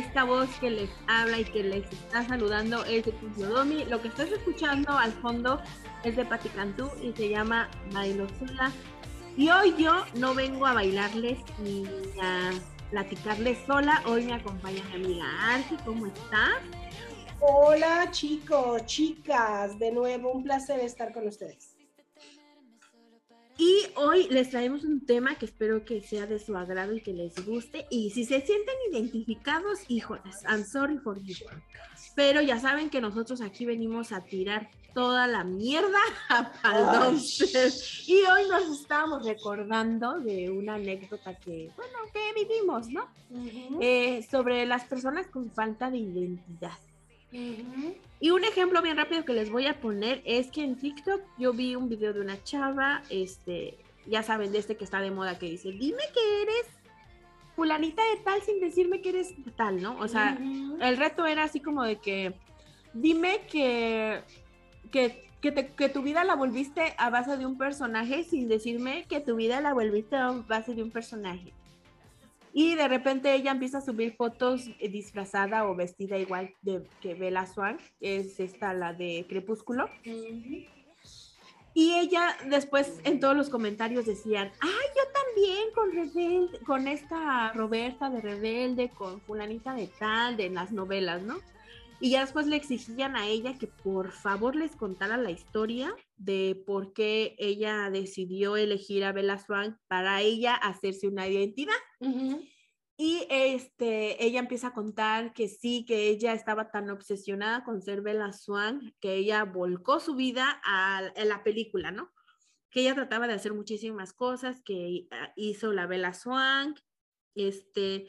esta voz que les habla y que les está saludando es de Domi. Lo que estás escuchando al fondo es de Pati Cantú y se llama Bailo Sola. Y hoy yo no vengo a bailarles ni a platicarles sola. Hoy me acompaña mi amiga Arci. ¿Cómo estás? Hola chicos, chicas, de nuevo un placer estar con ustedes. Y hoy les traemos un tema que espero que sea de su agrado y que les guste. Y si se sienten identificados, híjoles, I'm sorry for you. Pero ya saben que nosotros aquí venimos a tirar toda la mierda a Paldomster. Y hoy nos estábamos recordando de una anécdota que, bueno, que vivimos, ¿no? Eh, sobre las personas con falta de identidad. Y un ejemplo bien rápido que les voy a poner es que en TikTok yo vi un video de una chava, este, ya saben, de este que está de moda, que dice, dime que eres fulanita de tal sin decirme que eres de tal, ¿no? O sea, el reto era así como de que, dime que, que, que tu vida la volviste a base de un personaje sin decirme que tu vida la volviste a base de un personaje. Y de repente ella empieza a subir fotos eh, disfrazada o vestida igual de, que Bella Swan, es esta la de Crepúsculo. Y ella después en todos los comentarios decían, ay, yo también con Rebelde, con esta Roberta de Rebelde, con fulanita de tal, de las novelas, ¿no? Y ya después le exigían a ella que por favor les contara la historia de por qué ella decidió elegir a Bella Swan para ella hacerse una identidad. Y este, ella empieza a contar que sí, que ella estaba tan obsesionada con ser Bella Swan que ella volcó su vida a, la película, ¿no? Que ella trataba de hacer muchísimas cosas, que hizo la Bella Swan, este,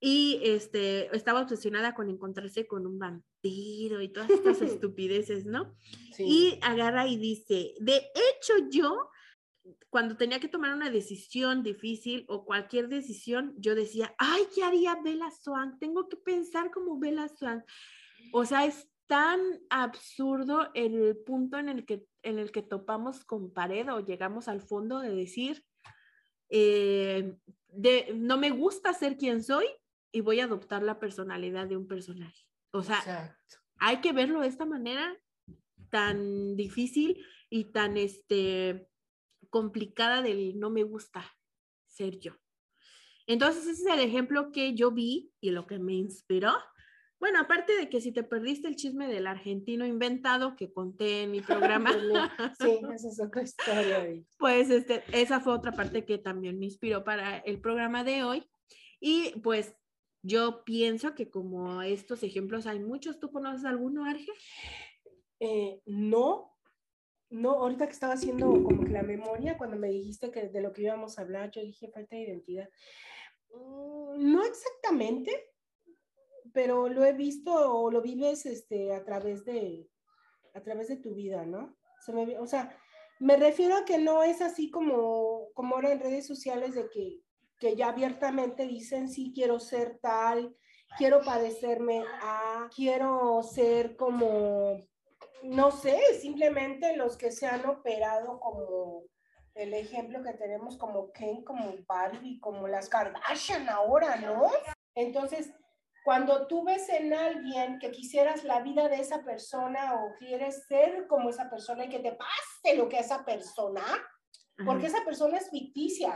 y este, estaba obsesionada con encontrarse con un vampiro y todas estas estupideces, ¿no? Y agarra y dice, de hecho yo, cuando tenía que tomar una decisión difícil o cualquier decisión, yo decía, ay, ¿qué haría Bella Swan? Tengo que pensar como Bella Swan. O sea, es tan absurdo el punto en el que, en el que topamos con pared o llegamos al fondo de decir, eh, de, no me gusta ser quien soy, y voy a adoptar la personalidad de un personaje. O sea, hay que verlo de esta manera tan difícil y tan este complicada del no me gusta ser yo. Entonces ese es el ejemplo que yo vi y lo que me inspiró. Bueno, aparte de que si te perdiste el chisme del argentino inventado que conté en mi programa. sí, esa es otra historia. Pues este, esa fue otra parte que también me inspiró para el programa de hoy. Y pues yo pienso que como estos ejemplos hay muchos, ¿tú conoces alguno, Arge? Eh, no, no, ahorita que estaba haciendo como que la memoria, cuando me dijiste que de lo que íbamos a hablar, yo dije falta de identidad. Mm, no exactamente, pero lo he visto o lo vives este, a, través de, a través de tu vida, ¿no? o sea, me refiero a que no es así como, como ahora en redes sociales de que que ya abiertamente dicen, sí, quiero ser tal, quiero padecerme a, quiero ser como, no sé, simplemente los que se han operado como el ejemplo que tenemos como Ken, como Barbie, como las Kardashian ahora, ¿no? Entonces, cuando tú ves en alguien que quisieras la vida de esa persona o quieres ser como esa persona y que te pase lo que esa persona, porque esa persona es ficticia,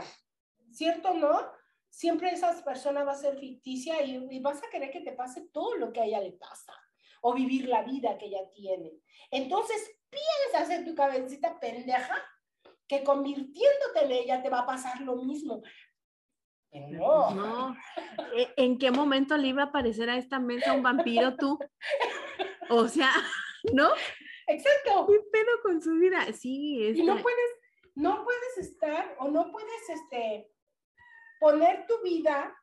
¿cierto no? Siempre esa persona va a ser ficticia y, vas a querer que te pase todo lo que a ella le pasa o vivir la vida que ella tiene. Entonces piensas en tu cabecita pendeja que convirtiéndote en ella te va a pasar lo mismo. No. no. ¿E, ¿En qué momento le iba a aparecer a esta mesa un vampiro tú? O sea, ¿no? Exacto. ¿Qué pedo con su vida? Sí, Y no puedes, no puedes estar o no puedes, este, poner tu vida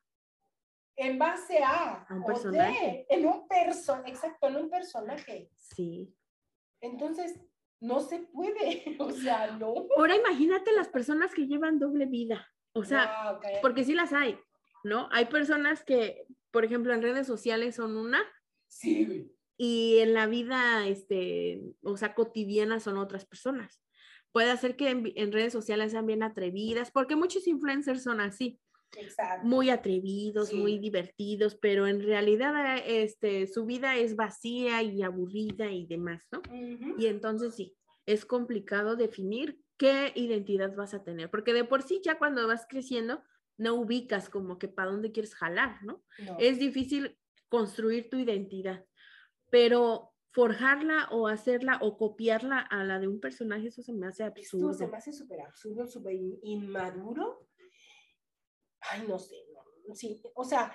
en base a, un personaje. en un personaje, exacto, en un personaje. Sí. Entonces, no se puede, o sea, no. Ahora imagínate las personas que llevan doble vida, o sea, porque sí las hay, ¿no? Hay personas que, por ejemplo, en redes sociales son una. Sí. Y en la vida, este, o sea, cotidiana son otras personas. Puede ser que en redes sociales sean bien atrevidas, porque muchos influencers son así muy atrevidos, muy divertidos, pero en realidad este, su vida es vacía y aburrida y demás, ¿no? Y entonces sí, es complicado definir qué identidad vas a tener, porque de por sí ya cuando vas creciendo no ubicas como que para dónde quieres jalar, ¿no? Es difícil construir tu identidad, pero forjarla o hacerla o copiarla a la de un personaje, eso se me hace absurdo. Esto se me hace súper absurdo, súper inmaduro. Ay, no sé, sí, o sea,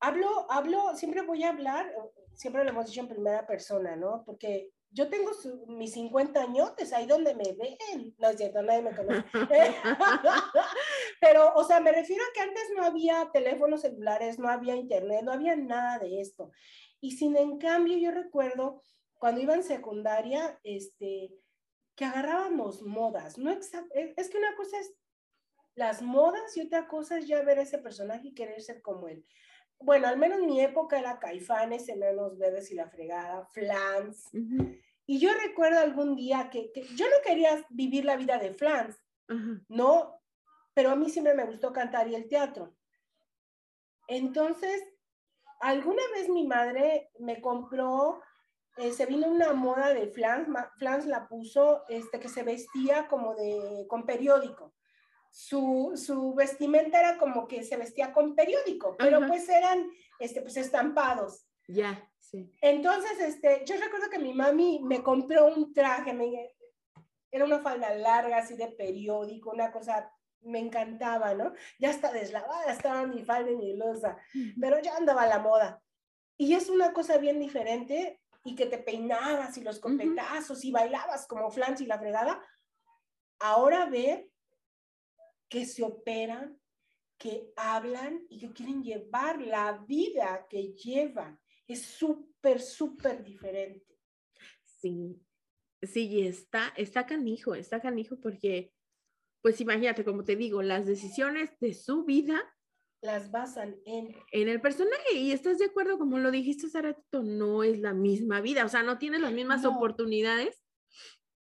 hablo, hablo, siempre voy a hablar, siempre lo hemos dicho en primera persona, ¿no? Porque yo tengo mis 50 años, ahí donde me ven. No es cierto, nadie me conoce. Pero, o sea, me refiero a que antes no había teléfonos celulares, no había internet, no había nada de esto. Y sin en cambio, yo recuerdo cuando iba en secundaria, este, que agarrábamos modas. No es que una cosa es las modas y otra cosa es ya ver ese personaje y querer ser como él. Bueno, al menos mi época era Caifanes, Enanos Verdes y la fregada, Flans. Y yo recuerdo algún día que, yo no quería vivir la vida de Flans, ¿no? Pero a mí siempre me gustó cantar y el teatro. Entonces, alguna vez mi madre me compró, eh, se vino una moda de Flans, Flans la puso, este, que se vestía como de, con periódico su, su, vestimenta era como que se vestía con periódico, pero pues eran este, pues estampados. Ya, sí. Entonces, este, yo recuerdo que mi mami me compró un traje, me, era una falda larga, así de periódico, una cosa, me encantaba, ¿no? Ya está deslavada, estaba mi falda y mi blusa, pero ya andaba a la moda. Y es una cosa bien diferente y que te peinabas y los copetazos y bailabas como Flans y la fregada. Ahora ver que se operan, que hablan y que quieren llevar la vida que llevan. Es súper, súper diferente. Sí, sí, está, está canijo, está canijo porque, pues imagínate, como te digo, las decisiones de su vida las basan en... En el personaje. Y estás de acuerdo, como lo dijiste hace no es la misma vida, o sea, no tiene las mismas oportunidades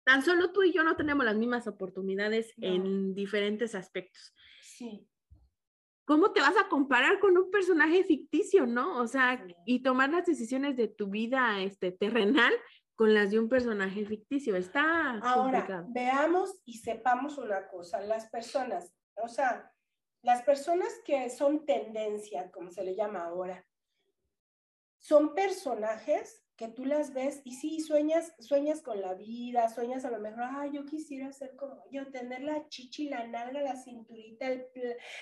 tan solo tú y yo no tenemos las mismas oportunidades en diferentes aspectos. Sí. ¿Cómo te vas a comparar con un personaje ficticio, no? O sea, y tomar las decisiones de tu vida este, terrenal con las de un personaje ficticio. Está Ahora, veamos y sepamos una cosa. Las personas, o sea, las personas que son tendencia, como se le llama ahora, son personajes que tú las ves y sí, sueñas, sueñas con la vida, sueñas a lo mejor, ah, yo quisiera ser como yo, tener la chichi, la nalga, la cinturita, el,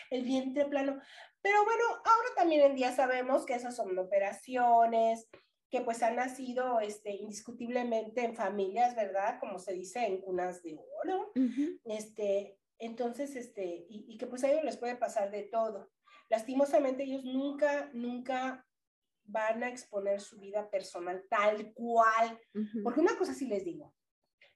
el vientre plano. Pero bueno, ahora también en día sabemos que esas son operaciones, que pues han nacido este, indiscutiblemente en familias, ¿verdad? Como se dice, en cunas de oro. este, entonces, este, y, y, que pues a ellos les puede pasar de todo. Lastimosamente ellos nunca, nunca van a exponer su vida personal tal cual. Porque una cosa sí les digo,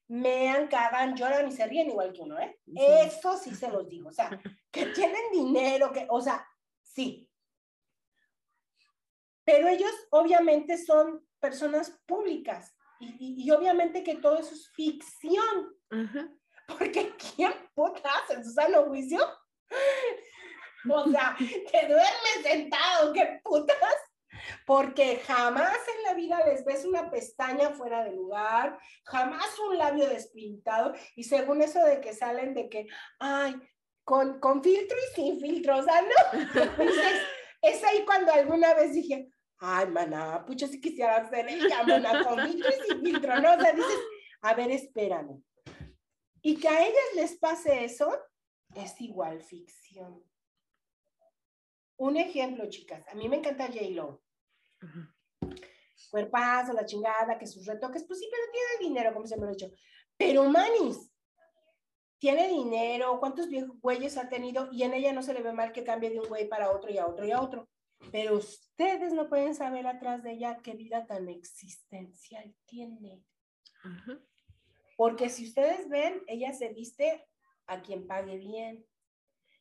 mean, cagan, lloran y se ríen igual que uno, ¿eh? Eso sí se los digo, o sea, que tienen dinero, que, o sea, sí. Pero ellos obviamente son personas públicas y, obviamente que todo eso es ficción. Porque ¿quién putas en su sano juicio? O sea, te duermes sentado, ¿qué putas? Porque jamás en la vida les ves una pestaña fuera de lugar, jamás un labio despintado, y según eso de que salen de que, ay, con, con filtro y sin filtro, o sea, ¿no? Entonces, es ahí cuando alguna vez dije, ay, maná, pucha, si quisiera ser ella, maná, con filtro y sin filtro, ¿no? O sea, dices, a ver, espérame. Y que a ellas les pase eso, es igual ficción. Un ejemplo, chicas, a mí me encanta J-Lo. Cuerpazo, la chingada, que sus retoques, pues sí, pero tiene dinero, como siempre lo he dicho. Pero Manis, tiene dinero, cuántos viejos güeyes ha tenido y en ella no se le ve mal que cambie de un güey para otro y a otro y a otro. Pero ustedes no pueden saber atrás de ella qué vida tan existencial tiene. Porque si ustedes ven, ella se viste a quien pague bien.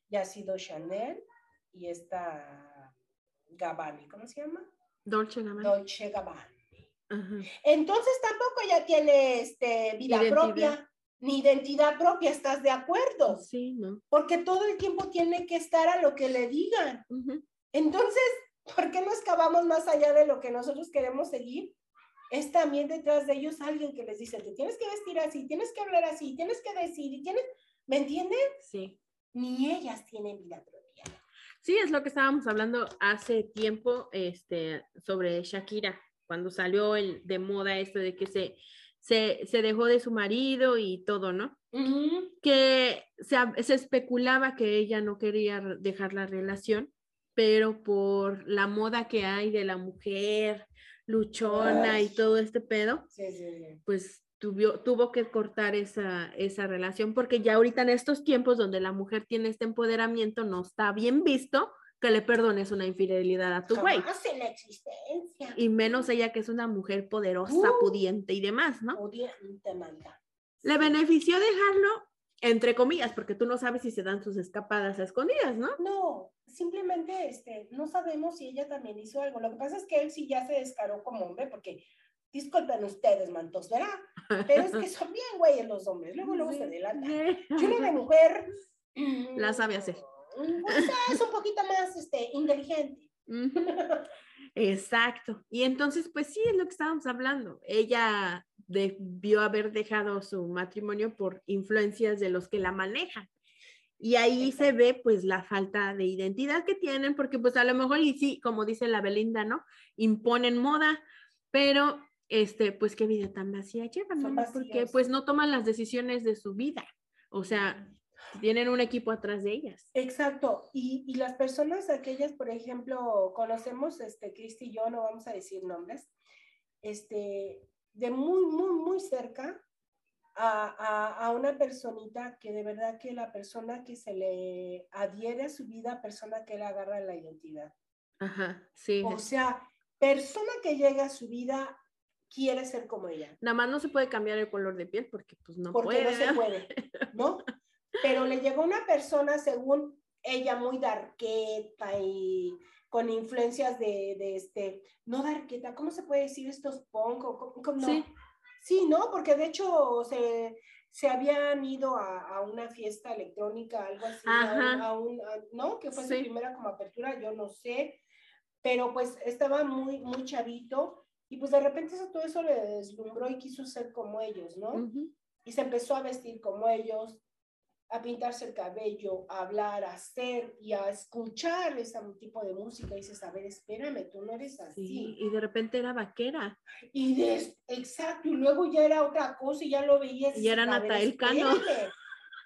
Ya ha sido Chanel y esta Gabbani, ¿cómo se llama? Dolce Gabbana. Dolce Gabbana. Entonces tampoco ya tiene este, vida propia. ni identidad propia, ¿estás de acuerdo? Sí, ¿no? Porque todo el tiempo tiene que estar a lo que le digan. Entonces, ¿por qué no excavamos más allá de lo que nosotros queremos seguir? Es también detrás de ellos alguien que les dice, te tienes que vestir así, tienes que hablar así, tienes que decir, y tienes, ¿me entienden? Sí. Ni ellas tienen vida propia. Sí, es lo que estábamos hablando hace tiempo este, sobre Shakira, cuando salió el, de moda esto de que se, se, se dejó de su marido y todo, ¿no? Que se, se especulaba que ella no quería dejar la relación, pero por la moda que hay de la mujer luchona y todo este pedo, pues tuvo, tuvo que cortar esa, esa relación porque ya ahorita en estos tiempos donde la mujer tiene este empoderamiento no está bien visto que le perdones una infidelidad a tu güey. la existencia. Y menos ella que es una mujer poderosa, Uh. pudiente y demás, ¿no? Pudiente manda. Le benefició dejarlo, entre comillas, porque tú no sabes si se dan sus escapadas a escondidas, ¿no? No, simplemente este, no sabemos si ella también hizo algo. Lo que pasa es que él sí ya se descaró como hombre, porque disculpen ustedes, mantos, ¿verdad? Pero es que son bien güeyes los hombres, luego luego se adelantan. Y uno de mujer... mm, La sabe hacer. pues, es un poquito más este, inteligente. Exacto. Y entonces, pues sí, es lo que estábamos hablando. Ella debió haber dejado su matrimonio por influencias de los que la manejan. Y ahí se ve pues la falta de identidad que tienen, porque pues a lo mejor, y sí, como dice la Belinda, ¿no? Imponen moda, pero este, pues qué vida tan vacía llevan, ¿no? Porque pues no toman las decisiones de su vida. O sea, tienen un equipo atrás de ellas. Exacto. Y, y las personas aquellas, por ejemplo, conocemos, este, Cristi y yo, no vamos a decir nombres, este, de muy, muy, muy cerca a, a, a una personita que de verdad que la persona que se le adhiere a su vida, persona que le agarra la identidad. Ajá, sí. O sea, persona que llega a su vida quiere ser como ella. Nada más no se puede cambiar el color de piel porque pues no porque puede. no se puede, ¿no? Pero le llegó una persona, según ella, muy darqueta y con influencias de, de este, no darqueta, ¿cómo se puede decir estos punk? o cómo- no? Sí. Sí, ¿no? Porque de hecho se, se habían ido a, a una fiesta electrónica, algo así, a un- a un, ¿no? Que fue su Sí. primera como apertura, yo no sé, pero pues estaba muy, muy chavito y pues de repente eso, todo eso le deslumbró y quiso ser como ellos, ¿no? Ujú. y se empezó a vestir como ellos, a pintarse el cabello, a hablar, a hacer y a escuchar ese tipo de música. Y dices, a ver, espérame, tú no eres así. Sí, y de repente era vaquera. Y de, exacto, y luego ya era otra cosa y ya lo veías. Y era Natael Cano.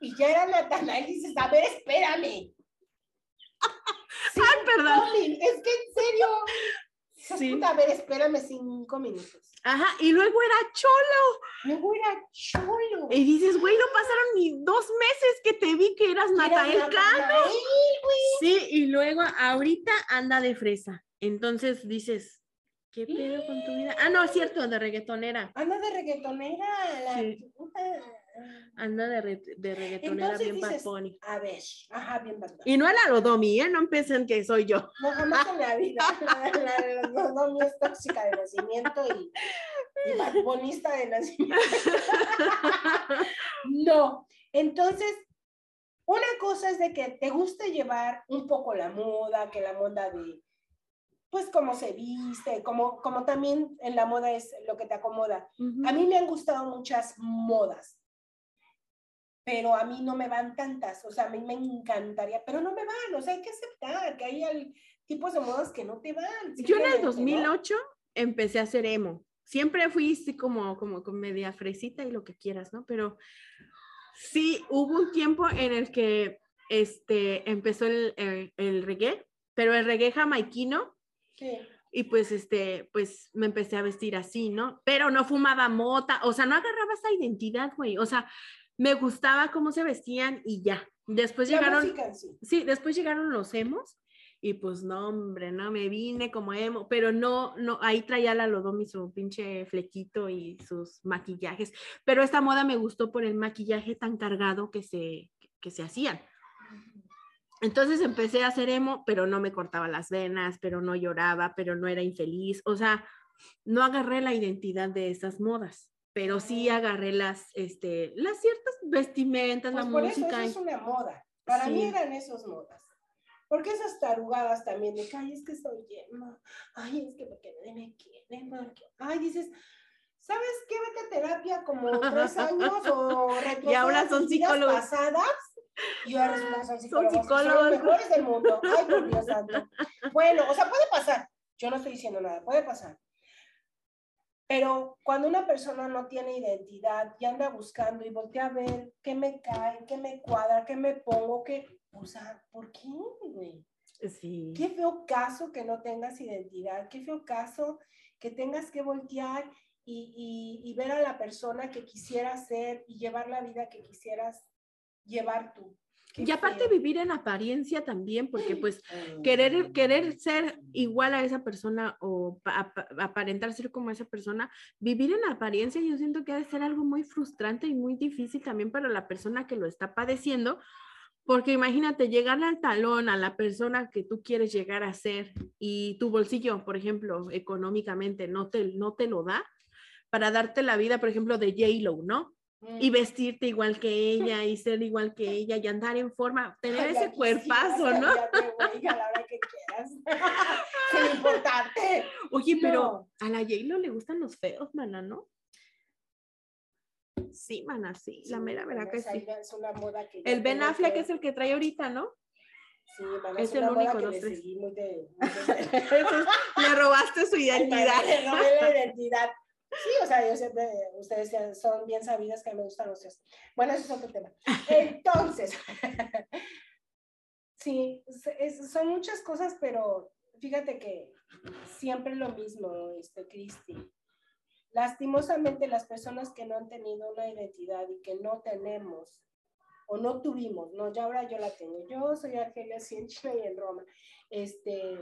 Y ya era Natanael y dices, a ver, espérame. Sí, Ay, perdón. Colin, es que en serio. Dices, Sí. "Puta, a ver, espérame cinco minutos. Ajá, y luego era cholo. Luego era cholo. Y dices, güey, no pasaron ni dos meses que te vi que eras Era Natael Cano. Sí, y luego ahorita anda de fresa. Entonces dices, ¿qué pedo con tu vida? Ah, no, es cierto, de reggaetonera. Anda de reggaetonera, la Sí. puta. Anda de, re- de reggaetonera Entonces bien dices, Bunny. A ver, ajá, bien Bad Bunny. Y no a la Lodomi, ¿eh? No empiecen que soy yo. No, jamás en la vida. La, la, la, es tóxica de nacimiento y, y Bad Bunista de nacimiento. No, entonces, una cosa es de que te guste llevar un poco la moda, que la moda de, pues, cómo se viste, como, como también en la moda es lo que te acomoda. A mí me han gustado muchas modas, pero a mí no me van tantas, o sea, a mí me encantaría, pero no me van, o sea, hay que aceptar que hay tipos de modas que no te van. Yo en el simplemente, ¿no? 2008 empecé a hacer emo. Siempre fui como, como con media fresita y lo que quieras, ¿no? Pero sí, hubo un tiempo en el que este, empezó el, el, el reggae, pero el reggae jamaiquino Sí. y pues este, pues me empecé a vestir así, ¿no? Pero no fumaba mota, o sea, no agarraba esa identidad, güey. O sea, me gustaba cómo se vestían y ya. Después La llegaron, música en sí. sí, después llegaron los emos y pues no, hombre, no, me vine como emo, pero no, no, ahí traía la Lodomi su pinche flequito y sus maquillajes, pero esta moda me gustó por el maquillaje tan cargado que se, que se hacían. Entonces empecé a hacer emo, pero no me cortaba las venas, pero no lloraba, pero no era infeliz, o sea, no agarré la identidad de esas modas. Pero sí agarré las, este, las ciertas vestimentas, pues la por música. Eso, eso es una moda. Para mí eran esos modas. Porque esas tarugadas también de que, ay, es que soy yema, ay, es que porque nadie me quiere, ay, dices, ¿sabes qué? Vete a terapia como tres años o Y ahora son psicólogos. pasadas. Y ahora son psicólogos. Son psicólogos. Son los mejores del mundo. Ay, por Dios santo. Bueno, o sea, puede pasar. Yo no estoy diciendo nada, puede pasar. Pero cuando una persona no tiene identidad y anda buscando y voltea a ver qué me cae, qué me cuadra, qué me pongo, qué, o sea, ¿por qué, güey? Sí. Qué feo caso que no tengas identidad, qué feo caso que tengas que voltear y, y, y ver a la persona que quisieras ser y llevar la vida que quisieras llevar tú. Y aparte vivir en apariencia también, porque pues querer, querer ser igual a esa persona o ap aparentar ser como esa persona, vivir en apariencia yo siento que ha de ser algo muy frustrante y muy difícil también para la persona que lo está padeciendo, porque imagínate llegarle al talón a la persona que tú quieres llegar a ser y tu bolsillo, por ejemplo, económicamente no te, no te lo da para darte la vida, por ejemplo, de J-Lo, ¿no? Y vestirte igual que ella y ser igual que ella y andar en forma, tener ese cuerpazo, ¿no? a la hora que quieras. Sin importarte. Oye, pero a la J-Lo le gustan los feos, mana, ¿no? Sí, mana, sí, la mera verdad que sí. Es una moda que el Ben Affleck que... es el que trae ahorita, ¿no? Sí, mana, es, es el único de, muy de... le robaste su identidad. Le robé la identidad. Sí, o sea, yo siempre, ustedes son bien sabidas que me gustan los. Bueno, eso es otro tema. Entonces, sí, es, son muchas cosas, pero fíjate que siempre lo mismo, este, Cristi. Lastimosamente, las personas que no han tenido una identidad y que no tenemos o no tuvimos, no, ya ahora yo la tengo. Yo soy Argelia, sí, en China y en Roma. Este,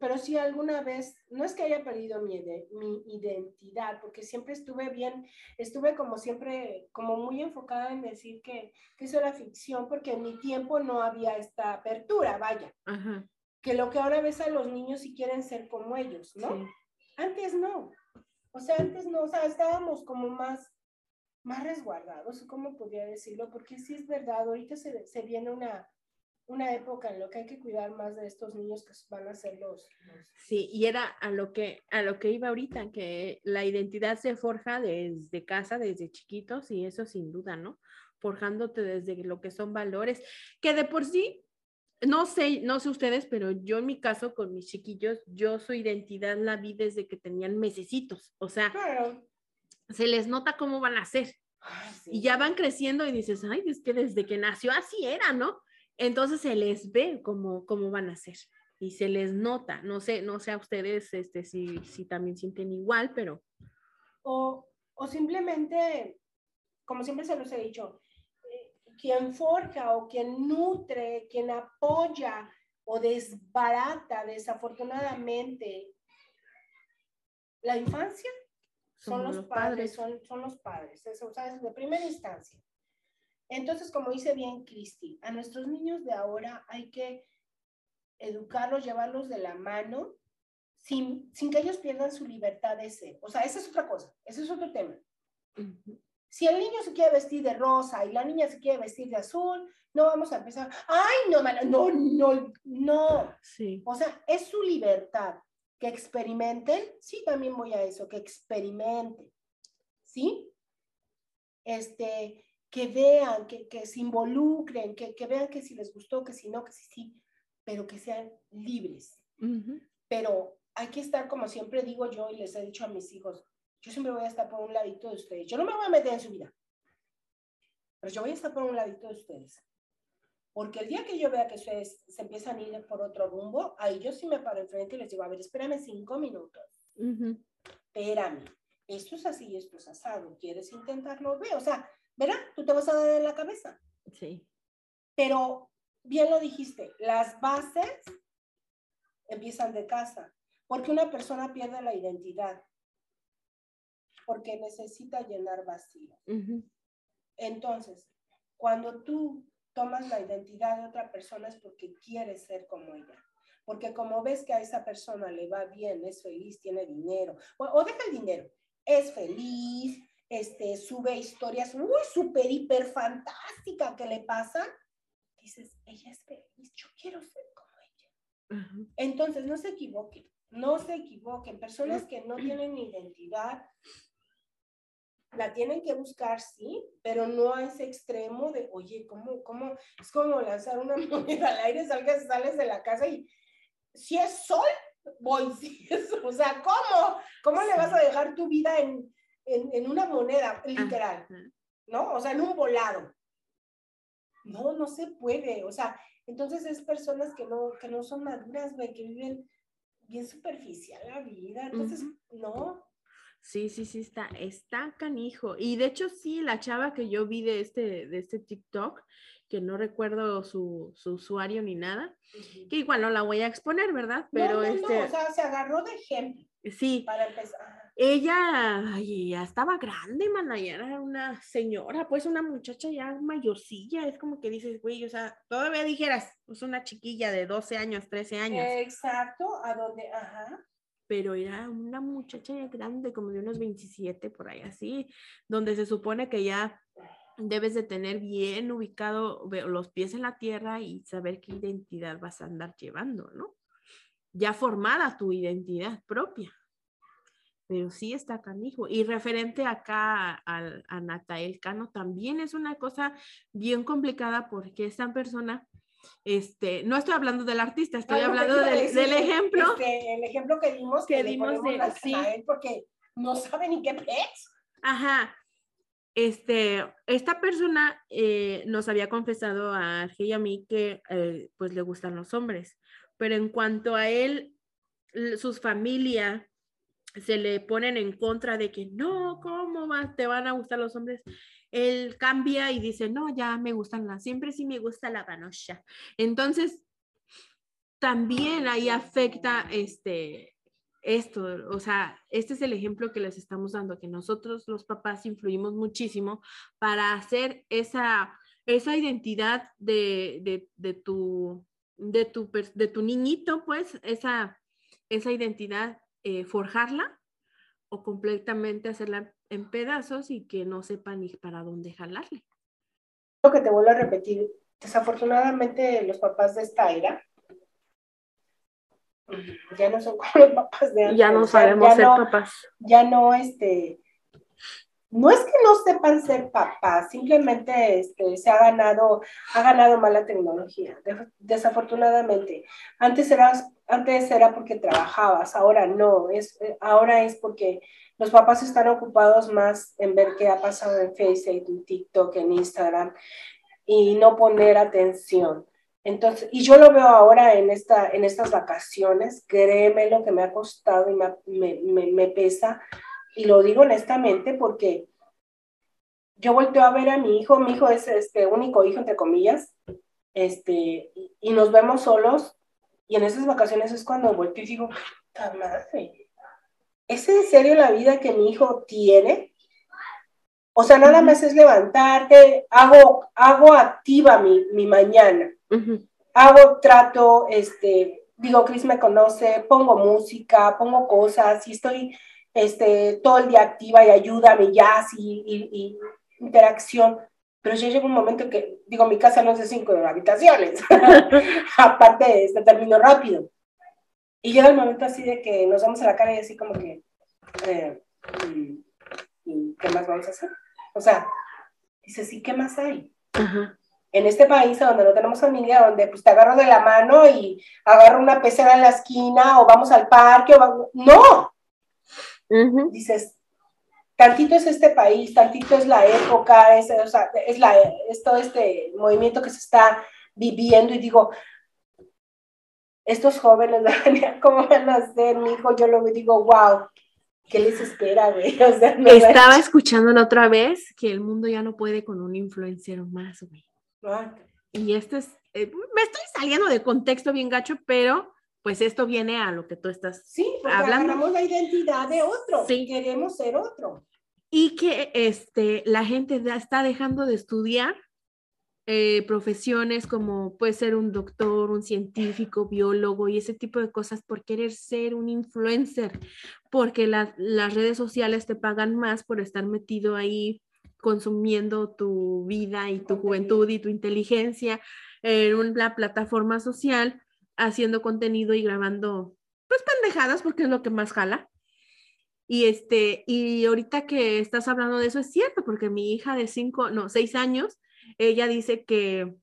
pero sí alguna vez, no es que haya perdido mi, mi, identidad, porque siempre estuve bien, estuve como siempre, como muy enfocada en decir que, que eso era ficción, porque en mi tiempo no había esta apertura, vaya. Ajá. Que lo que ahora ves a los niños si quieren ser como ellos, ¿no? Sí. Antes no. O sea, antes no, o sea, estábamos como más, más resguardados, ¿cómo podría decirlo? Porque sí es verdad, ahorita se, se viene una, una época en la que hay que cuidar más de estos niños que van a ser los, los, Sí, y era a lo que a lo que iba ahorita, que la identidad se forja desde casa, desde chiquitos, y eso sin duda, ¿no? Forjándote desde lo que son valores, que de por sí, no sé, no sé ustedes, pero yo en mi caso con mis chiquillos, yo su identidad la vi desde que tenían mesecitos, o sea, claro. se les nota cómo van a ser. Ay, sí. Y ya van creciendo y dices, ay, es que desde que nació así era, ¿no? Entonces se les ve cómo, cómo van a ser y se les nota. No sé, no sé a ustedes este, si, si también sienten igual, pero... O, o simplemente, como siempre se los he dicho, eh, quien forja o quien nutre, quien apoya o desbarata desafortunadamente la infancia son, son los, los, padres, padres. Son, son los padres, eso, o sea, es de primera instancia. Entonces, como dice bien Cristi, a nuestros niños de ahora hay que educarlos, llevarlos de la mano, sin, sin que ellos pierdan su libertad de ser. O sea, esa es otra cosa, ese es otro tema. Uh -huh. Si el niño se quiere vestir de rosa y la niña se quiere vestir de azul, no vamos a empezar, ay, no, no, no, no. Sí. O sea, es su libertad. Que experimenten, sí, también voy a eso, que experimenten, ¿sí? Este, que vean, que, que se involucren, que, que, vean que si les gustó, que si no, que si sí, pero que sean libres. Uh -huh. Pero hay que estar, como siempre digo yo y les he dicho a mis hijos, yo siempre voy a estar por un ladito de ustedes. Yo no me voy a meter en su vida, pero yo voy a estar por un ladito de ustedes. Porque el día que yo vea que ustedes se empiezan a ir por otro rumbo, ahí yo sí me paro enfrente y les digo, a ver, espérame cinco minutos. Uh -huh. Espérame, esto es así, esto es asado. ¿Quieres intentarlo? Ve, o sea, ¿verdad? Tú te vas a dar en la cabeza. Sí. Pero, bien lo dijiste, las bases empiezan de casa. Porque una persona pierde la identidad. Porque necesita llenar vacío. Uh -huh. Entonces, cuando tú tomas la identidad de otra persona es porque quieres ser como ella. Porque como ves que a esa persona le va bien, es feliz, tiene dinero, o, o deja el dinero, es feliz, este, sube historias muy súper, hiper fantástica que le pasa, dices, ella es feliz, yo quiero ser como ella. Entonces, no se equivoquen, no se equivoquen. Personas que no tienen identidad, la tienen que buscar, sí, pero no a ese extremo de, oye, ¿cómo, cómo? Es como lanzar una moneda al aire, salgas, sales de la casa y si es sol, voy, si es, o sea, ¿cómo? ¿Cómo le vas a dejar tu vida en, en, una moneda, literal? ¿No? O sea, en un volado. No, no se puede, o sea, entonces es personas que no, que no son maduras, güey, que viven bien superficial la vida, entonces, no, Sí, sí, sí, está, está canijo. Y de hecho, sí, la chava que yo vi de este, de este TikTok, que no recuerdo su, usuario ni nada, que igual no la voy a exponer, ¿verdad? Pero no, este. o sea, se agarró de ejemplo. Sí. Para empezar. Ella ya estaba grande, mana, ya era una señora, pues una muchacha ya mayorcilla, es como que dices, güey, o sea, todavía dijeras, pues una chiquilla de 12 años, 13 años. Exacto, a donde, ajá pero era una muchacha ya grande, como de unos 27 por ahí así, donde se supone que ya debes de tener bien ubicado los pies en la tierra y saber qué identidad vas a andar llevando, ¿no? Ya formada tu identidad propia. Pero sí está canijo. Y referente acá a, a Natael Cano, también es una cosa bien complicada porque esta persona este, no estoy hablando del artista, estoy hablando del, ejemplo. Este, el ejemplo que dimos, que, dimos de, sí. porque no sabe ni qué es. Ajá. Este, esta persona eh, nos había confesado a Arge y a mí que eh, pues le gustan los hombres, pero en cuanto a él, sus familias se le ponen en contra de que no, ¿cómo te van a gustar los hombres? él cambia y dice, no, ya me gustan las, siempre sí me gusta la ganocha. Entonces, también ahí afecta este, esto, o sea, este es el ejemplo que les estamos dando, que nosotros los papás influimos muchísimo para hacer esa, esa identidad de, tu, de, tu, de tu niñito, pues, esa, esa identidad, eh, forjarla o completamente hacerla en pedazos y que no sepa ni para dónde jalarle. Lo que te vuelvo a repetir, desafortunadamente los papás de esta era ya no son como los papás de antes. Ya no sabemos ser papás. Ya no, este, no es que no sepan ser papás, simplemente este, se ha ganado, ha ganado mala tecnología, desafortunadamente. Antes era, antes era porque trabajabas, ahora no, es, ahora es porque los papás están ocupados más en ver qué ha pasado en Facebook, en TikTok, en Instagram y no poner atención. Entonces, y yo lo veo ahora en, esta, en estas vacaciones, créeme lo que me ha costado y me, me, me pesa y lo digo honestamente porque yo volteo a ver a mi hijo, mi hijo es este único hijo, entre comillas, este, y nos vemos solos, y en esas vacaciones es cuando volteo y digo, madre! ¿Es en serio la vida que mi hijo tiene? O sea, nada más es levantarte, hago, hago activa mi, mi mañana, hago, trato, este, digo, Chris me conoce, pongo música, pongo cosas y estoy este, todo el día activa y ayúdame, jazz y, y, interacción. Pero ya llega un momento que, digo, mi casa no es de cinco habitaciones, aparte este término rápido. Y llega el momento así de que nos vamos a la cara y así como que, eh, ¿y, qué más vamos a hacer? O sea, dice, sí, ¿qué más hay? En este país donde no tenemos familia, donde pues te agarro de la mano y agarro una pecera en la esquina o vamos al parque, o no, Dices, tantito es este país, tantito es la época, es, o sea, es, la, es todo este movimiento que se está viviendo y digo, estos jóvenes, ¿cómo van a ser, mi hijo? Yo lo digo, wow, ¿qué les espera, güey? Estaba escuchando la otra vez que el mundo ya no puede con un influencer más, güey. Y esto es, eh, me estoy saliendo de contexto bien gacho, pero pues esto viene a lo que tú estás sí, porque hablando. la identidad de otro, sí. queremos ser otro. Y que este, la gente está dejando de estudiar eh, profesiones como puede ser un doctor, un científico, biólogo y ese tipo de cosas por querer ser un influencer, porque las redes sociales te pagan más por estar metido ahí consumiendo tu vida y tu juventud y tu inteligencia en una plataforma social, haciendo contenido y grabando, pues pendejadas, porque es lo que más jala. Y este, y ahorita que estás hablando de eso es cierto, porque mi hija de cinco, no, seis años, ella dice que,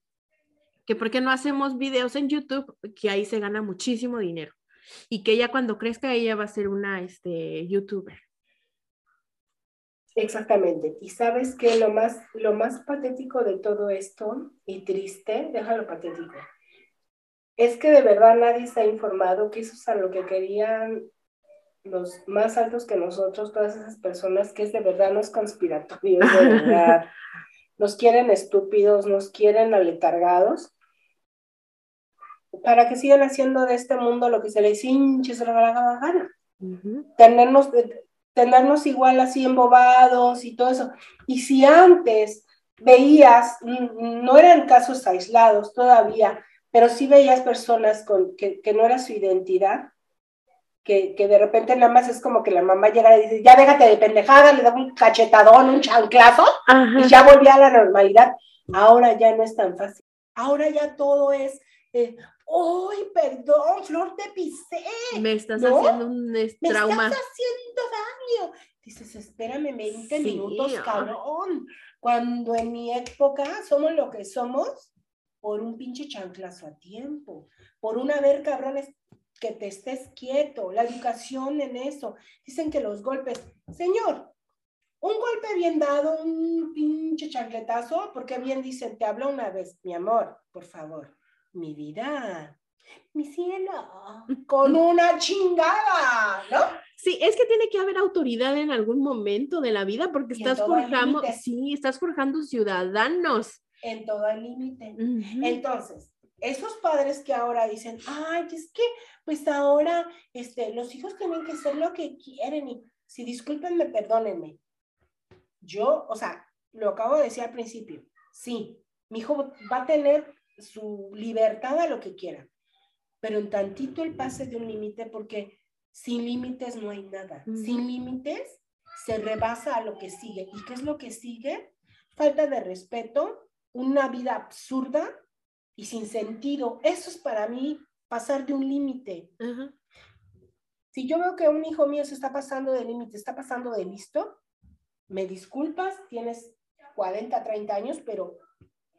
que por qué no hacemos videos en YouTube, que ahí se gana muchísimo dinero. Y que ella cuando crezca, ella va a ser una este, youtuber. Exactamente. Y sabes que lo más, lo más patético de todo esto, y triste, déjalo patético, es que de verdad nadie está informado que eso es a lo que querían los más altos que nosotros, todas esas personas, que es de verdad no es conspiratorio, de verdad. nos quieren estúpidos, nos quieren aletargados, para que sigan haciendo de este mundo lo que se les hinche, se la gana. tenernos, tenernos igual así embobados y todo eso. Y si antes veías, no eran casos aislados todavía, pero sí veías personas con, que, que no era su identidad, que, que, de repente nada más es como que la mamá llega y dice, ya déjate de pendejada, le da un cachetadón, un chanclazo, y ya volvía a la normalidad. Ahora ya no es tan fácil. Ahora ya todo es, eh, ¡ay, perdón, Flor, te pisé! Me estás haciendo un trauma. Me estás haciendo daño. Dices, espérame 20 minutos, cabrón. Cuando en mi época somos lo que somos por un pinche chanclazo a tiempo, por una ver cabrones que te estés quieto, la educación en eso. Dicen que los golpes, señor, un golpe bien dado, un pinche chancletazo, porque bien dicen, te hablo una vez, mi amor, por favor, mi vida, mi cielo, con una chingada, ¿no? Sí, es que tiene que haber autoridad en algún momento de la vida porque estás forjando, sí, estás forjando ciudadanos. En todo el límite. Entonces, esos padres que ahora dicen, ay, es que pues ahora este, los hijos tienen que ser lo que quieren y si discúlpenme, perdónenme. Yo, o sea, lo acabo de decir al principio, sí, mi hijo va a tener su libertad a lo que quiera, pero en tantito el pase de un límite porque sin límites no hay nada. Sin límites se rebasa a lo que sigue. ¿Y qué es lo que sigue? Falta de respeto, una vida absurda y sin sentido. Eso es para mí pasar de un límite. Si yo veo que un hijo mío se está pasando de límite, está pasando de listo, me disculpas, tienes 40, 30 años, pero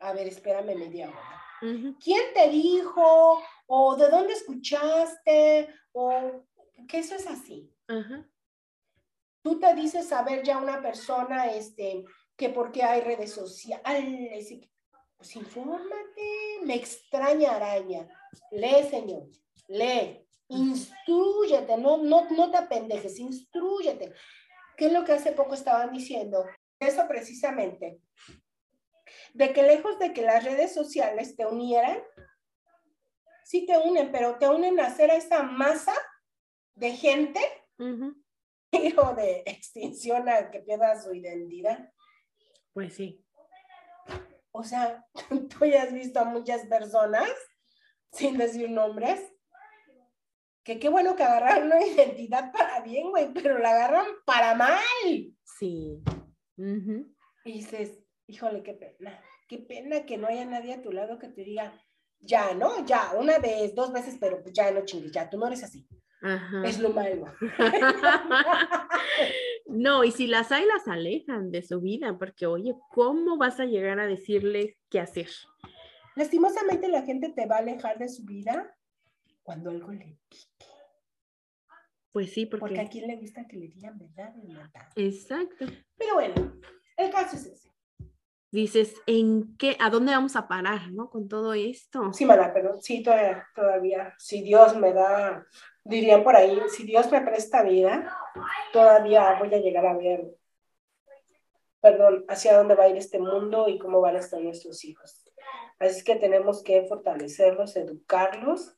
a ver, espérame media hora. ¿Quién te dijo? ¿O de dónde escuchaste? ¿O que eso es así? Tú te dices saber ya una persona, este, que porque hay redes sociales, pues infórmate, me extraña araña. Lee, Señor, lee, instruyete, no, no, no te apendejes, instruyete. ¿Qué es lo que hace poco estaban diciendo? Eso precisamente, de que lejos de que las redes sociales te unieran, sí te unen, pero te unen a hacer esa masa de gente, hijo de extinción a que pierda su identidad. Pues sí. O sea, tú ya has visto a muchas personas, sin decir nombres, que qué bueno que agarraron una identidad para bien, güey, pero la agarran para mal. Sí. Y dices, híjole, qué pena, qué pena que no haya nadie a tu lado que te diga, ya, ¿no? Ya, una vez, dos veces, pero pues ya no chingues, ya, tú no eres así. Es lo malo. no, y si las hay, las alejan de su vida, porque oye, ¿cómo vas a llegar a decirle qué hacer? Lastimosamente la gente te va a alejar de su vida cuando algo le pique. Pues sí, porque... Porque a quién le gusta que le digan verdad Exacto. Pero bueno, el caso es ese. Dices, ¿en qué, a dónde vamos a parar, no? Con todo esto. Sí, mana, pero sí, todavía, todavía, si Dios me da dirían por ahí, si Dios me presta vida, todavía voy a llegar a ver, perdón, hacia dónde va a ir este mundo y cómo van a estar nuestros hijos. Así que tenemos que fortalecerlos, educarlos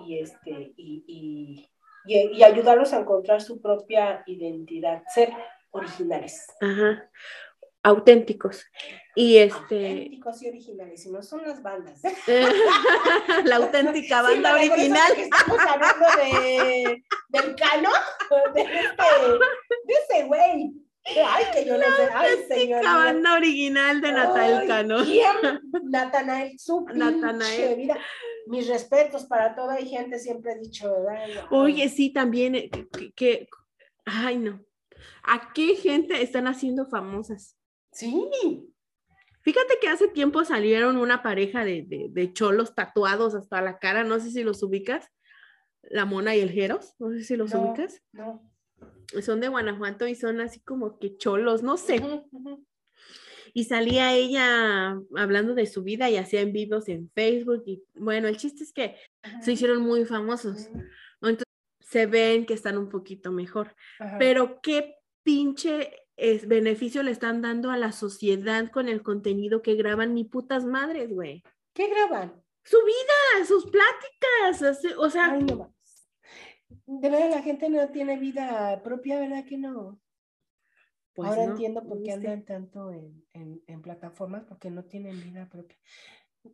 y, este, y, y, ayudarlos a encontrar su propia identidad, ser originales. Ajá. Auténticos. Y este. Auténticos y originales, no son las bandas. la auténtica banda original. estamos hablando de, del cano, de, este, de ese güey. Ay, que yo les sé. Ay, señor. La banda original de Natal Cano. Natanael, su Natanael. vida. Mis respetos para toda la gente, siempre he dicho, ¿verdad? Oye, sí, también, eh, que, ay, no. ¿A qué gente están haciendo famosas? Sí. Fíjate que hace tiempo salieron una pareja de, de, cholos tatuados hasta la cara, no sé si los ubicas, la mona y el Jeros, no sé si los ubicas. No. Son de Guanajuato y son así como que cholos, no sé. Y salía ella hablando de su vida y hacía en vivos en Facebook y bueno, el chiste es que se hicieron muy famosos. Entonces se ven que están un poquito mejor. Pero qué pinche es, beneficio le están dando a la sociedad con el contenido que graban ni putas madres, güey. ¿Qué graban? Su vida, sus pláticas, o sea... Ay, no De verdad, la gente no tiene vida propia, ¿verdad que no? Pues Ahora entiendo por qué andan tanto en, en, en, plataformas, porque no tienen vida propia.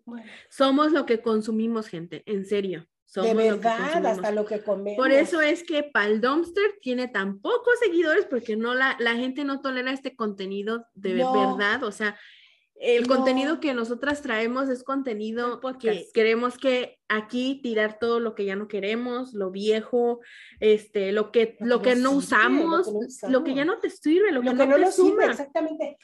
Bueno. Somos lo que consumimos, gente, en serio de verdad, hasta lo que comemos. Por eso es que Pal Dumpster tiene tan pocos seguidores, porque no la, la gente no tolera este contenido de verdad. O sea, el contenido que nosotras traemos es contenido que queremos que aquí tirar todo lo que ya no queremos, lo viejo, este, lo que, lo, que, no usamos, lo que, ya no te sirve, lo, que, no, te suma. exactamente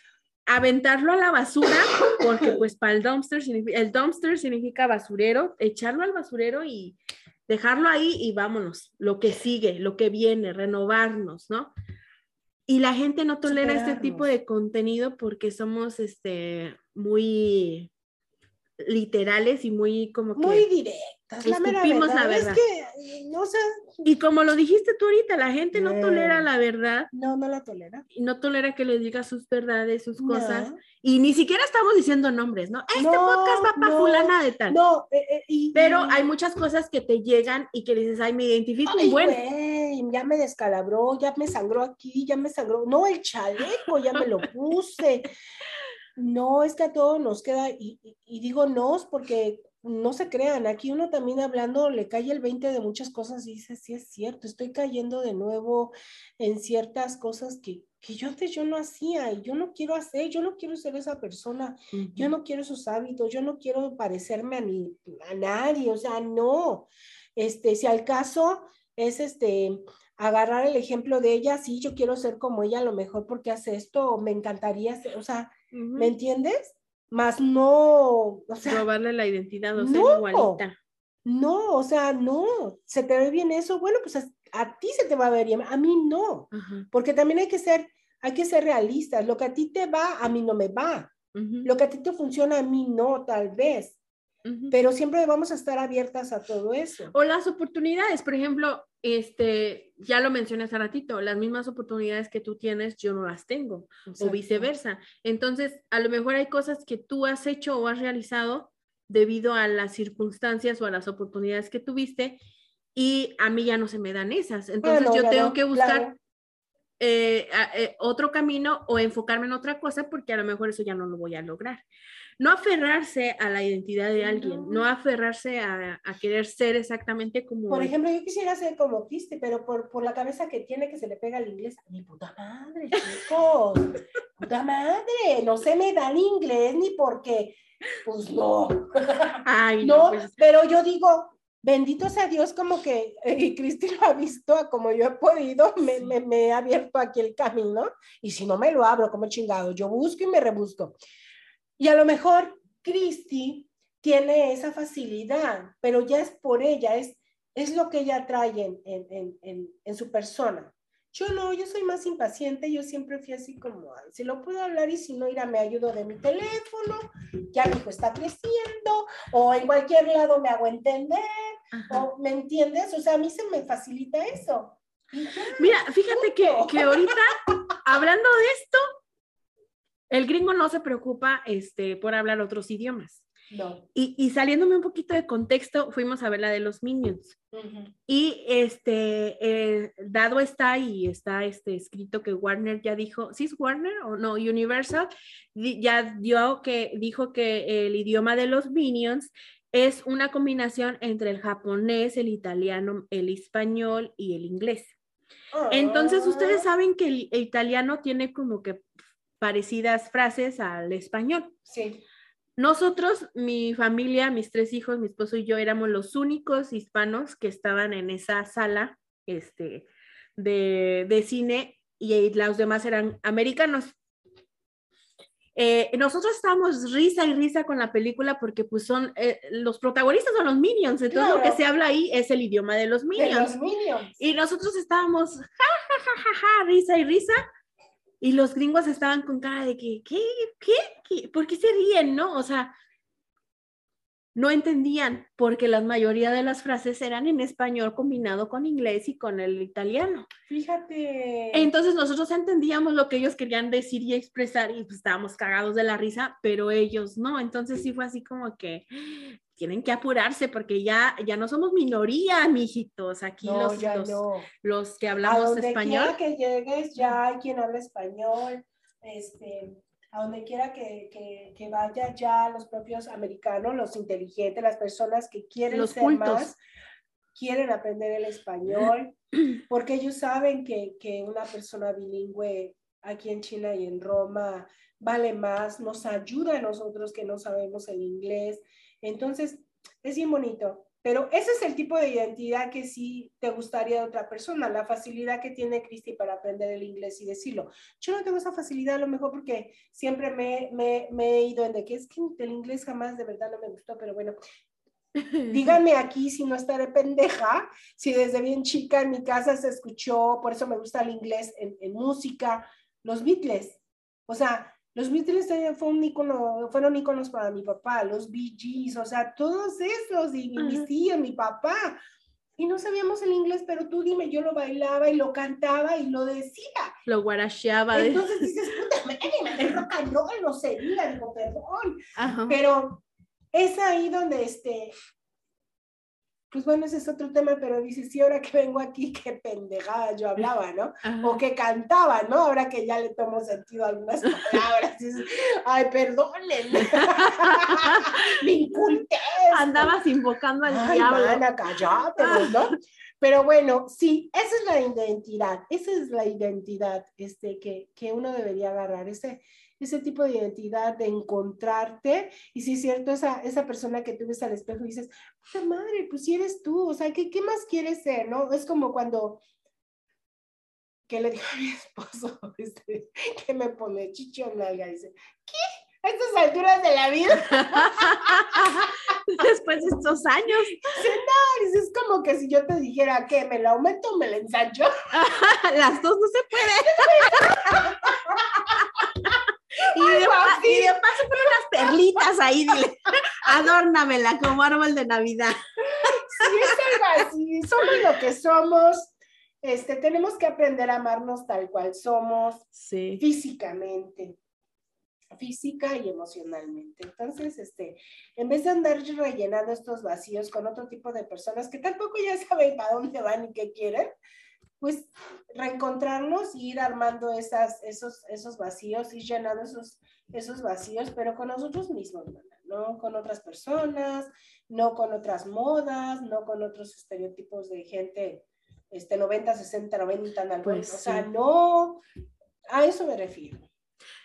aventarlo a la basura, porque pues para el dumpster, el dumpster significa basurero, echarlo al basurero y dejarlo ahí y vámonos, lo que sigue, lo que viene, renovarnos, ¿no? Y la gente no tolera este tipo de contenido porque somos este, muy literales y muy como que... Muy la, la verdad. Es que, no sé. Y como lo dijiste tú ahorita, la gente no tolera la verdad. No, no la tolera. Y no tolera que le diga sus verdades, sus cosas. Y ni siquiera estamos diciendo nombres, ¿no? Este podcast va para fulana de tal. No, eh, eh, pero hay muchas cosas que te llegan y que dices, ay, me identifico. Ay, bueno. ya me descalabró, ya me sangró aquí, ya me sangró. No, el chaleco, ya me lo puse. No, es que a todos nos queda, y, digo nos porque no se crean, aquí uno también hablando le cae el 20 de muchas cosas y dice, sí es cierto, estoy cayendo de nuevo en ciertas cosas que, que yo antes yo no hacía y yo no quiero hacer, yo no quiero ser esa persona, yo no quiero esos hábitos, yo no quiero parecerme a, ni, a nadie, o sea, no. Este, si al caso es este, agarrar el ejemplo de ella, sí, yo quiero ser como ella a lo mejor porque hace esto, me encantaría, o sea, ¿me entiendes? Más no, o sea, robarle la identidad o ser igualita. No, o sea, no, se te ve bien eso, bueno, pues a, ti se te va a ver bien, a mí no, porque también hay que ser, hay que ser realistas, lo que a ti te va, a mí no me va, lo que a ti te funciona, a mí no, tal vez, pero siempre vamos a estar abiertas a todo eso. O las oportunidades, por ejemplo, este, ya lo mencioné hace ratito, las mismas oportunidades que tú tienes, yo no las tengo, o viceversa. Entonces, a lo mejor hay cosas que tú has hecho o has realizado debido a las circunstancias o a las oportunidades que tuviste y a mí ya no se me dan esas. Entonces, yo tengo que buscar eh, eh, otro camino o enfocarme en otra cosa porque a lo mejor eso ya no lo voy a lograr no aferrarse a la identidad de alguien, no, aferrarse a, querer ser exactamente como... Por ejemplo, yo quisiera ser como Cristi, pero por, por la cabeza que tiene que se le pega al inglés, mi puta madre, chicos, puta madre, no se me da el inglés ni porque, pues no. Ay, no, pues. pero yo digo, bendito sea Dios, como que, y Cristi lo ha visto, como yo he podido, me, me, me, he abierto aquí el camino, y si no me lo abro, como chingado, yo busco y me rebusco. Y a lo mejor Cristi tiene esa facilidad, pero ya es por ella, es, es lo que ella trae en, su persona. Yo no, yo soy más impaciente, yo siempre fui así como, si lo puedo hablar y si no, irá, me ayudo de mi teléfono, ya mi hijo está creciendo, o en cualquier lado me hago entender, o me entiendes, o sea, a mí se me facilita eso. Mira, fíjate que, que ahorita, hablando de esto, el gringo no se preocupa este, por hablar otros idiomas. No. Y, y, saliéndome un poquito de contexto, fuimos a ver la de los Minions. Uh -huh. Y este, eh, dado está y está este escrito que Warner ya dijo, ¿sí es Warner o no? Universal ya dio que dijo que el idioma de los Minions es una combinación entre el japonés, el italiano, el español y el inglés. Entonces, ustedes saben que el, el italiano tiene como que parecidas frases al español. Sí. Nosotros, mi familia, mis tres hijos, mi esposo y yo éramos los únicos hispanos que estaban en esa sala este, de, de cine y los demás eran americanos. Eh, nosotros estábamos risa y risa con la película porque pues son, eh, los protagonistas son los Minions, entonces claro. lo que se habla ahí es el idioma de los Minions. De los Minions. Y nosotros estábamos ja, ja, ja, ja, ja, risa y risa y los gringos estaban con cara de que, ¿qué? ¿Qué? ¿Qué? ¿Por qué se ríen? ¿No? O sea, no entendían porque la mayoría de las frases eran en español combinado con inglés y con el italiano. Fíjate. Entonces nosotros entendíamos lo que ellos querían decir y expresar y pues estábamos cagados de la risa, pero ellos no. Entonces sí fue así como que tienen que apurarse porque ya, ya no somos minoría, mijitos. Aquí no, los, los, no. los que hablamos a donde español. Quiera que llegues, ya hay quien habla español. Este, a donde quiera que, que, que, vaya ya los propios americanos, los inteligentes, las personas que quieren los ser cultos. más, quieren aprender el español, porque ellos saben que, que una persona bilingüe aquí en China y en Roma vale más, nos ayuda a nosotros que no sabemos el inglés. Entonces, es bien bonito. Pero ese es el tipo de identidad que sí te gustaría de otra persona, la facilidad que tiene Cristi para aprender el inglés y decirlo. Yo no tengo esa facilidad a lo mejor porque siempre me, me, me he ido en de que es que el inglés jamás de verdad no me gustó, pero bueno, Díganme aquí si no estaré pendeja, si desde bien chica en mi casa se escuchó, por eso me gusta el inglés en, en música, los Beatles. O sea, los Beatles fue un icono, fueron iconos para mi papá, los Bee Gees, o sea, todos esos, y -huh. mis tíos, mi papá. Y no sabíamos el inglés, pero tú dime, yo lo bailaba y lo cantaba y lo decía. Lo guaracheaba. Entonces dices, puta, el rock and roll no sería, digo, perdón. Ajá. Pero es ahí donde este, pues bueno, ese es otro tema, pero dices, sí, ahora que vengo aquí, qué pendejada yo hablaba, ¿no? Ajá. O que cantaba, ¿no? Ahora que ya le tomo sentido a algunas palabras. Dices, Ay, perdónenme. Me inculté. Andabas invocando al Ay, diablo. Mana, cállate, ¿no? Pero bueno, sí, esa es la identidad, esa es la identidad este, que, que uno debería agarrar, ese, ese tipo de identidad de encontrarte y si es cierto, esa, esa persona que tú ves al espejo y dices, puta madre, pues si eres tú, o sea, ¿qué, ¿qué más quieres ser? ¿no? Es como cuando que le dijo a mi esposo este, que me pone chicho nalga, dice, ¿qué? A estas alturas de la vida. Después de estos años. Sí, no, es como que si yo te dijera que me la aumento o me la ensancho. Las dos no se pueden. Y de, y de, paso pon unas perlitas ahí, dile, adórnamela como árbol de Navidad. Sí, es algo así, somos lo que somos, este, tenemos que aprender a amarnos tal cual somos, sí. físicamente, física y emocionalmente. Entonces, este, en vez de andar rellenando estos vacíos con otro tipo de personas que tampoco ya saben para dónde van y qué quieren, pues reencontrarnos y ir armando esas, esos, esos vacíos, ir llenando esos, esos vacíos, pero con nosotros mismos, no con otras personas, no con otras modas, no con otros estereotipos de gente, este 90, 60, 90, en pues, o sea, sí. no, a eso me refiero.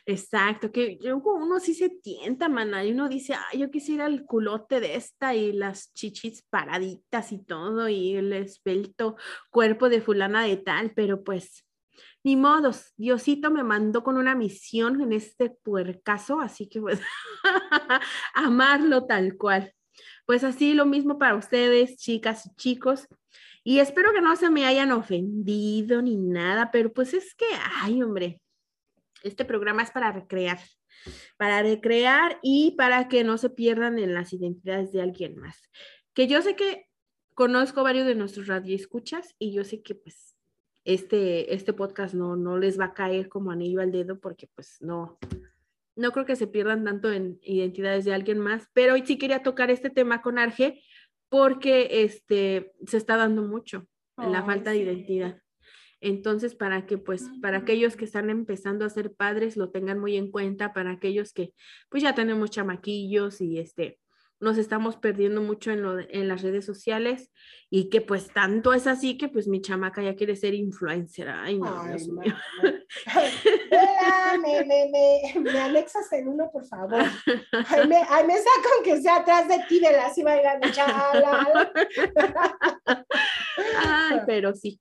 Exacto, que uno sí se tienta, mana, y uno dice, ay, yo quisiera el culote de esta y las chichis paraditas y todo, y el esbelto cuerpo de fulana de tal, pero pues, ni modos, Diosito me mandó con una misión en este puercaso, así que pues, amarlo tal cual. Pues así lo mismo para ustedes, chicas y chicos. Y espero que no se me hayan ofendido ni nada, pero pues es que, ay, hombre, este programa es para recrear, para recrear y para que no se pierdan en las identidades de alguien más. Que yo sé que conozco varios de nuestros radioescuchas y yo sé que pues este, este podcast no, no les va a caer como anillo al dedo porque pues no, no creo que se pierdan tanto en identidades de alguien más, pero hoy sí quería tocar este tema con Arge porque este, se está dando mucho la falta de identidad. Entonces, para que, pues, para aquellos que están empezando a ser padres lo tengan muy en cuenta, para aquellos que, pues, ya tenemos chamaquillos y este, nos estamos perdiendo mucho en, lo, en las redes sociales y que pues tanto es así que pues mi chamaca ya quiere ser influencer. Ay, no, Dios mío. me, me, me, me, anexas en uno, por favor. Ay, me, ay, me sacan que sea atrás de ti de la cima de la. Ay, pero sí.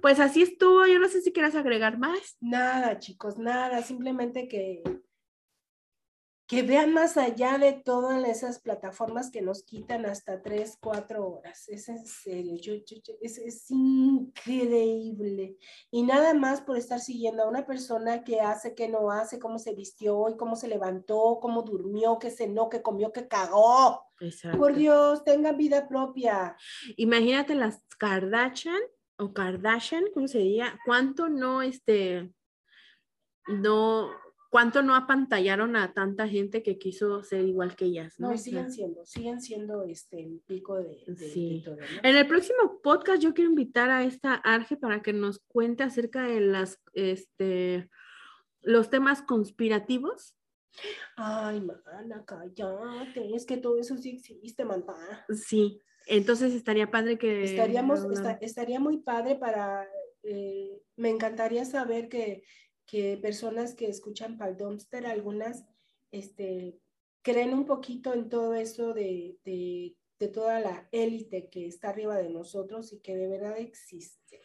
Pues así estuvo, yo no sé si quieras agregar más. Nada, chicos, nada, simplemente que que vean más allá de todas esas plataformas que nos quitan hasta tres, cuatro horas. Es en serio, es, increíble. Y nada más por estar siguiendo a una persona que hace, que no hace, cómo se vistió y cómo se levantó, cómo durmió, qué cenó, qué comió, qué cagó. Por Dios, tengan vida propia. Imagínate las Kardashian o Kardashian, ¿cómo se diría? ¿Cuánto no, este, no cuánto no apantallaron a tanta gente que quiso ser igual que ellas, ¿no? No, siguen siendo, siguen siendo este el pico de, sí. En el próximo podcast yo quiero invitar a esta Arge para que nos cuente acerca de las, este, los temas conspirativos. Ay, mana, cállate, es que todo eso sí existe, mamá. Sí, entonces estaría padre que... Estaríamos, estaría muy padre para, eh, me encantaría saber que que personas que escuchan Pal Dumpster, algunas este, creen un poquito en todo eso de, de, de toda la élite que está arriba de nosotros y que de verdad existe.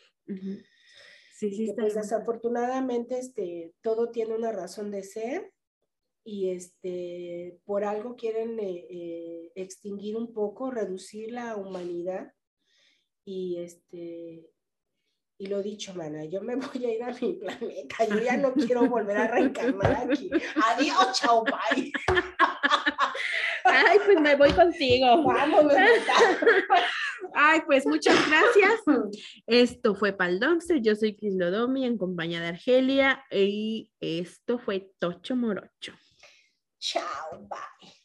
Sí, sí, pues desafortunadamente este, todo tiene una razón de ser y este, por algo quieren eh, eh, extinguir un poco, reducir la humanidad y este, y lo dicho, mana, yo me voy a ir a mi planeta, yo ya no quiero volver a reencarnar aquí. Adiós, chao, bye. Ay, pues me voy contigo. Vamos, Ay, pues muchas gracias. Esto fue Paldonce, yo soy Cris Lodomi en compañía de Argelia y esto fue Tocho Morocho. Chao, bye.